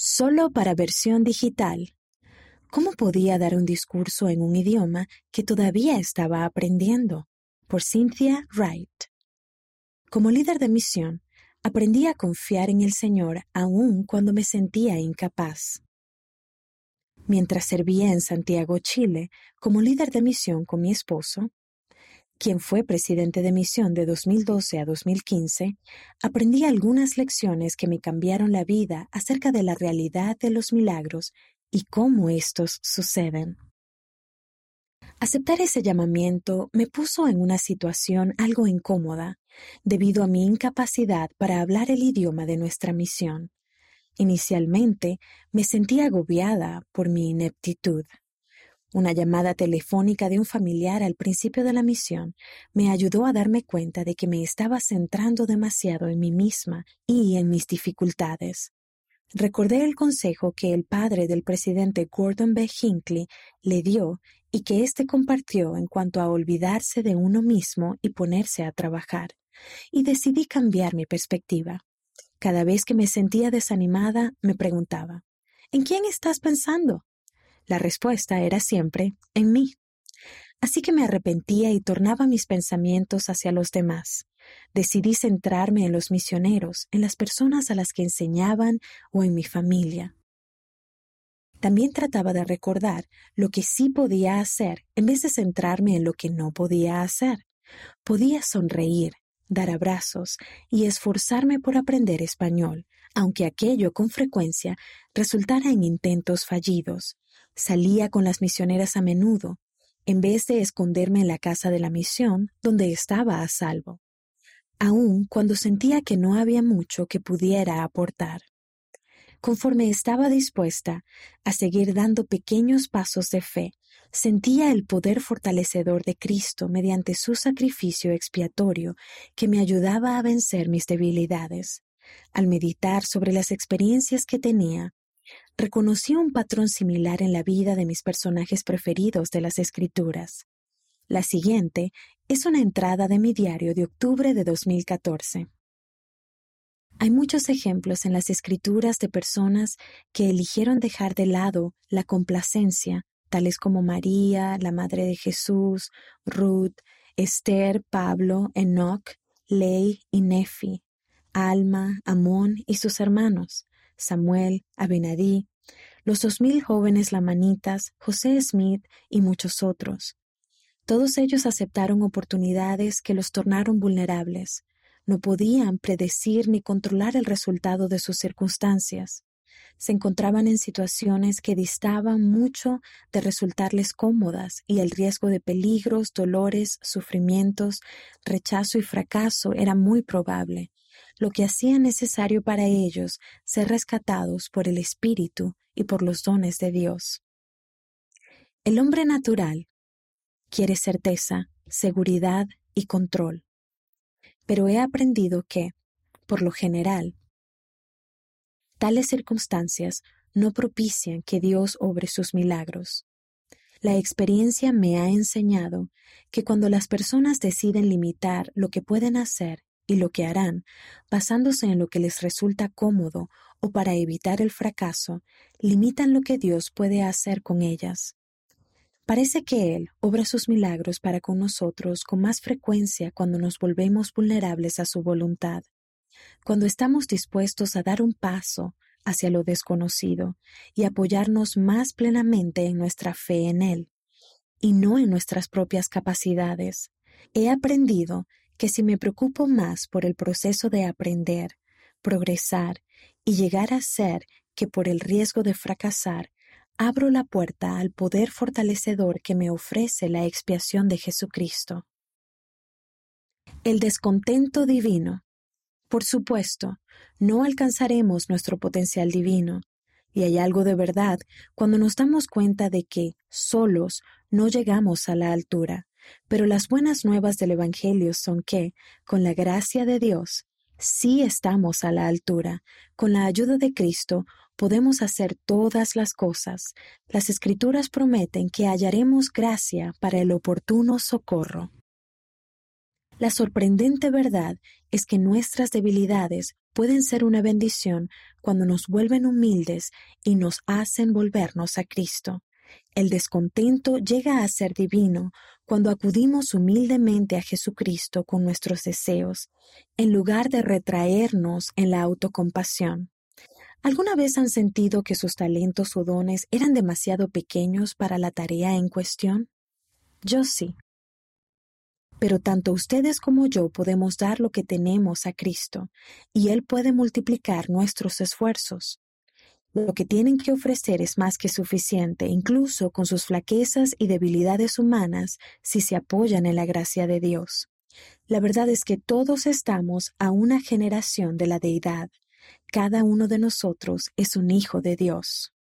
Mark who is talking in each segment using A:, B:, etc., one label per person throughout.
A: Solo para versión digital. ¿Cómo podía dar un discurso en un idioma que todavía estaba aprendiendo? Por Cynthia Wright. Como líder de misión, aprendí a confiar en el Señor aun cuando me sentía incapaz. Mientras servía en Santiago, Chile, como líder de misión con mi esposo, quien fue presidente de misión de 2012 a 2015, aprendí algunas lecciones que me cambiaron la vida acerca de la realidad de los milagros y cómo estos suceden. Aceptar ese llamamiento me puso en una situación algo incómoda, debido a mi incapacidad para hablar el idioma de nuestra misión. Inicialmente me sentí agobiada por mi ineptitud. Una llamada telefónica de un familiar al principio de la misión me ayudó a darme cuenta de que me estaba centrando demasiado en mí misma y en mis dificultades. Recordé el consejo que el padre del presidente Gordon B. Hinckley le dio y que éste compartió en cuanto a olvidarse de uno mismo y ponerse a trabajar, y decidí cambiar mi perspectiva. Cada vez que me sentía desanimada, me preguntaba, ¿En quién estás pensando? La respuesta era siempre en mí. Así que me arrepentía y tornaba mis pensamientos hacia los demás. Decidí centrarme en los misioneros, en las personas a las que enseñaban o en mi familia. También trataba de recordar lo que sí podía hacer en vez de centrarme en lo que no podía hacer. Podía sonreír, dar abrazos y esforzarme por aprender español, aunque aquello con frecuencia resultara en intentos fallidos. Salía con las misioneras a menudo, en vez de esconderme en la casa de la misión, donde estaba a salvo, aun cuando sentía que no había mucho que pudiera aportar. Conforme estaba dispuesta a seguir dando pequeños pasos de fe, sentía el poder fortalecedor de Cristo mediante su sacrificio expiatorio que me ayudaba a vencer mis debilidades. Al meditar sobre las experiencias que tenía, reconocí un patrón similar en la vida de mis personajes preferidos de las Escrituras. La siguiente es una entrada de mi diario de octubre de 2014. Hay muchos ejemplos en las escrituras de personas que eligieron dejar de lado la complacencia, tales como María, la Madre de Jesús, Ruth, Esther, Pablo, Enoch, Ley y Nefi, Alma, Amón y sus hermanos, Samuel, Abenadí, los dos mil jóvenes lamanitas, José Smith y muchos otros. Todos ellos aceptaron oportunidades que los tornaron vulnerables. No podían predecir ni controlar el resultado de sus circunstancias. Se encontraban en situaciones que distaban mucho de resultarles cómodas y el riesgo de peligros, dolores, sufrimientos, rechazo y fracaso era muy probable lo que hacía necesario para ellos ser rescatados por el Espíritu y por los dones de Dios. El hombre natural quiere certeza, seguridad y control, pero he aprendido que, por lo general, tales circunstancias no propician que Dios obre sus milagros. La experiencia me ha enseñado que cuando las personas deciden limitar lo que pueden hacer y lo que harán, basándose en lo que les resulta cómodo o para evitar el fracaso, limitan lo que Dios puede hacer con ellas. Parece que Él obra sus milagros para con nosotros con más frecuencia cuando nos volvemos vulnerables a su voluntad, cuando estamos dispuestos a dar un paso hacia lo desconocido y apoyarnos más plenamente en nuestra fe en Él, y no en nuestras propias capacidades. He aprendido que si me preocupo más por el proceso de aprender, progresar y llegar a ser que por el riesgo de fracasar, abro la puerta al poder fortalecedor que me ofrece la expiación de Jesucristo. El descontento divino. Por supuesto, no alcanzaremos nuestro potencial divino, y hay algo de verdad cuando nos damos cuenta de que, solos, no llegamos a la altura. Pero las buenas nuevas del Evangelio son que, con la gracia de Dios, sí estamos a la altura. Con la ayuda de Cristo podemos hacer todas las cosas. Las Escrituras prometen que hallaremos gracia para el oportuno socorro. La sorprendente verdad es que nuestras debilidades pueden ser una bendición cuando nos vuelven humildes y nos hacen volvernos a Cristo. El descontento llega a ser divino cuando acudimos humildemente a Jesucristo con nuestros deseos, en lugar de retraernos en la autocompasión. ¿Alguna vez han sentido que sus talentos o dones eran demasiado pequeños para la tarea en cuestión? Yo sí. Pero tanto ustedes como yo podemos dar lo que tenemos a Cristo, y Él puede multiplicar nuestros esfuerzos. Lo que tienen que ofrecer es más que suficiente, incluso con sus flaquezas y debilidades humanas, si se apoyan en la gracia de Dios. La verdad es que todos estamos a una generación de la deidad. Cada uno de nosotros es un hijo de Dios.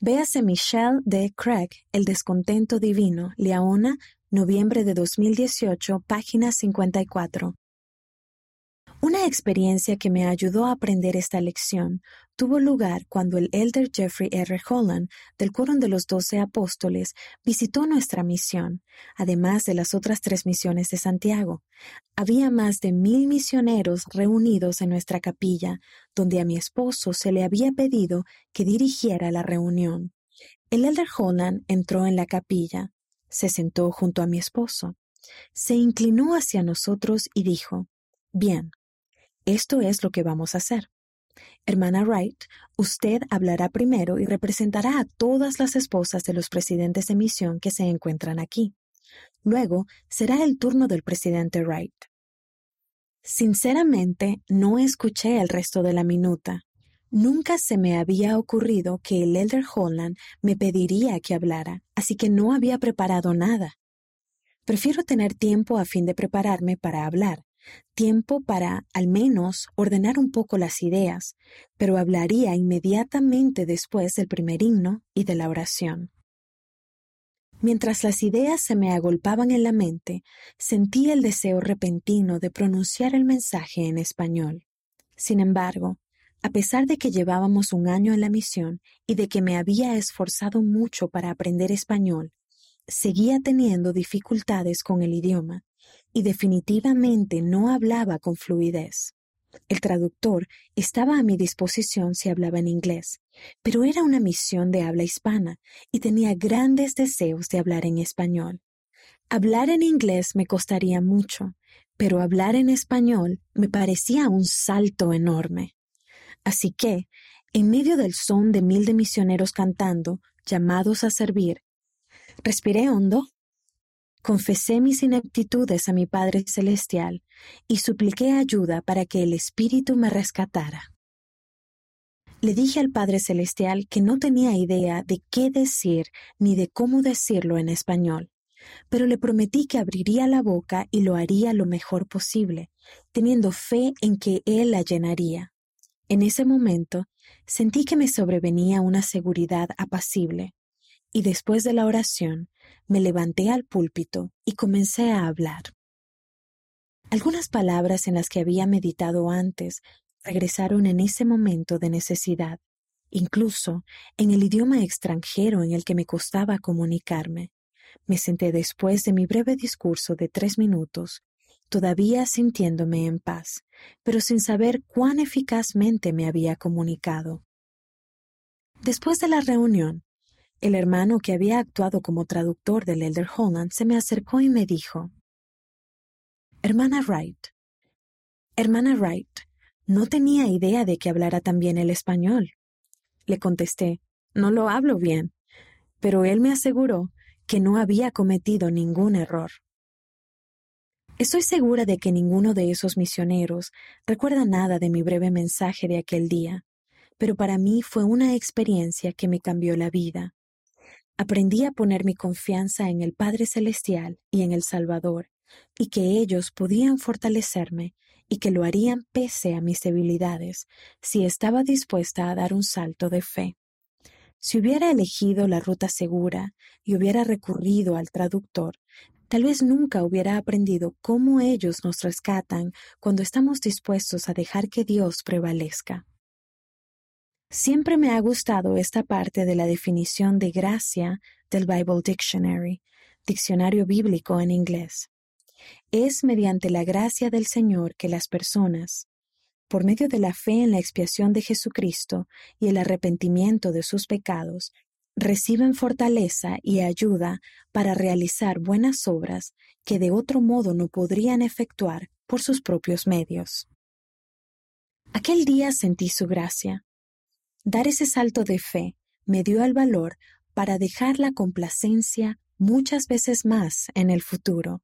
A: Véase Michelle D. Craig, El descontento divino, Leona, noviembre de 2018, página 54. Una experiencia que me ayudó a aprender esta lección tuvo lugar cuando el elder Jeffrey R. Holland del Quórum de los Doce Apóstoles visitó nuestra misión, además de las otras tres misiones de Santiago. Había más de mil misioneros reunidos en nuestra capilla, donde a mi esposo se le había pedido que dirigiera la reunión. El elder Holland entró en la capilla, se sentó junto a mi esposo, se inclinó hacia nosotros y dijo, Bien, esto es lo que vamos a hacer. Hermana Wright, usted hablará primero y representará a todas las esposas de los presidentes de misión que se encuentran aquí. Luego será el turno del presidente Wright. Sinceramente, no escuché el resto de la minuta. Nunca se me había ocurrido que el Elder Holland me pediría que hablara, así que no había preparado nada. Prefiero tener tiempo a fin de prepararme para hablar, tiempo para, al menos, ordenar un poco las ideas, pero hablaría inmediatamente después del primer himno y de la oración. Mientras las ideas se me agolpaban en la mente, sentí el deseo repentino de pronunciar el mensaje en español. Sin embargo, a pesar de que llevábamos un año en la misión y de que me había esforzado mucho para aprender español, seguía teniendo dificultades con el idioma y definitivamente no hablaba con fluidez. El traductor estaba a mi disposición si hablaba en inglés, pero era una misión de habla hispana y tenía grandes deseos de hablar en español. Hablar en inglés me costaría mucho, pero hablar en español me parecía un salto enorme. Así que, en medio del son de mil de misioneros cantando, llamados a servir, respiré hondo confesé mis ineptitudes a mi Padre Celestial y supliqué ayuda para que el Espíritu me rescatara. Le dije al Padre Celestial que no tenía idea de qué decir ni de cómo decirlo en español, pero le prometí que abriría la boca y lo haría lo mejor posible, teniendo fe en que Él la llenaría. En ese momento sentí que me sobrevenía una seguridad apacible, y después de la oración me levanté al púlpito y comencé a hablar. Algunas palabras en las que había meditado antes regresaron en ese momento de necesidad, incluso en el idioma extranjero en el que me costaba comunicarme. Me senté después de mi breve discurso de tres minutos, todavía sintiéndome en paz, pero sin saber cuán eficazmente me había comunicado. Después de la reunión, el hermano que había actuado como traductor del Elder Holland se me acercó y me dijo, Hermana Wright, Hermana Wright, no tenía idea de que hablara tan bien el español. Le contesté, no lo hablo bien, pero él me aseguró que no había cometido ningún error. Estoy segura de que ninguno de esos misioneros recuerda nada de mi breve mensaje de aquel día, pero para mí fue una experiencia que me cambió la vida. Aprendí a poner mi confianza en el Padre Celestial y en el Salvador, y que ellos podían fortalecerme y que lo harían pese a mis debilidades, si estaba dispuesta a dar un salto de fe. Si hubiera elegido la ruta segura y hubiera recurrido al traductor, tal vez nunca hubiera aprendido cómo ellos nos rescatan cuando estamos dispuestos a dejar que Dios prevalezca. Siempre me ha gustado esta parte de la definición de gracia del Bible Dictionary, diccionario bíblico en inglés. Es mediante la gracia del Señor que las personas, por medio de la fe en la expiación de Jesucristo y el arrepentimiento de sus pecados, reciben fortaleza y ayuda para realizar buenas obras que de otro modo no podrían efectuar por sus propios medios. Aquel día sentí su gracia. Dar ese salto de fe me dio el valor para dejar la complacencia muchas veces más en el futuro.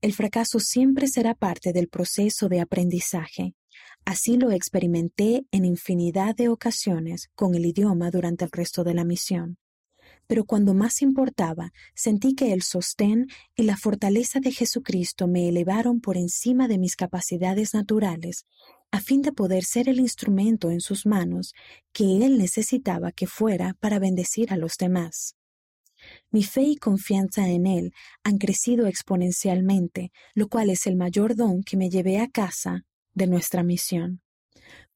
A: El fracaso siempre será parte del proceso de aprendizaje. Así lo experimenté en infinidad de ocasiones con el idioma durante el resto de la misión. Pero cuando más importaba, sentí que el sostén y la fortaleza de Jesucristo me elevaron por encima de mis capacidades naturales, a fin de poder ser el instrumento en sus manos que Él necesitaba que fuera para bendecir a los demás. Mi fe y confianza en Él han crecido exponencialmente, lo cual es el mayor don que me llevé a casa de nuestra misión.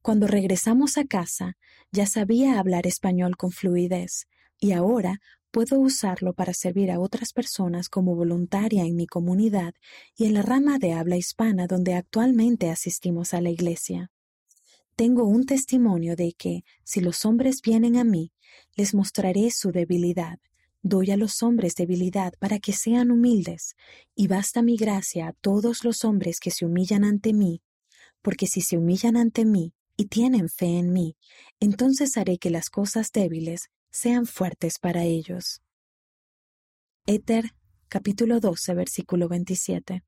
A: Cuando regresamos a casa, ya sabía hablar español con fluidez, y ahora puedo usarlo para servir a otras personas como voluntaria en mi comunidad y en la rama de habla hispana donde actualmente asistimos a la iglesia. Tengo un testimonio de que, si los hombres vienen a mí, les mostraré su debilidad. Doy a los hombres debilidad para que sean humildes, y basta mi gracia a todos los hombres que se humillan ante mí porque si se humillan ante mí y tienen fe en mí, entonces haré que las cosas débiles sean fuertes para ellos. Éter, capítulo 12, versículo 27.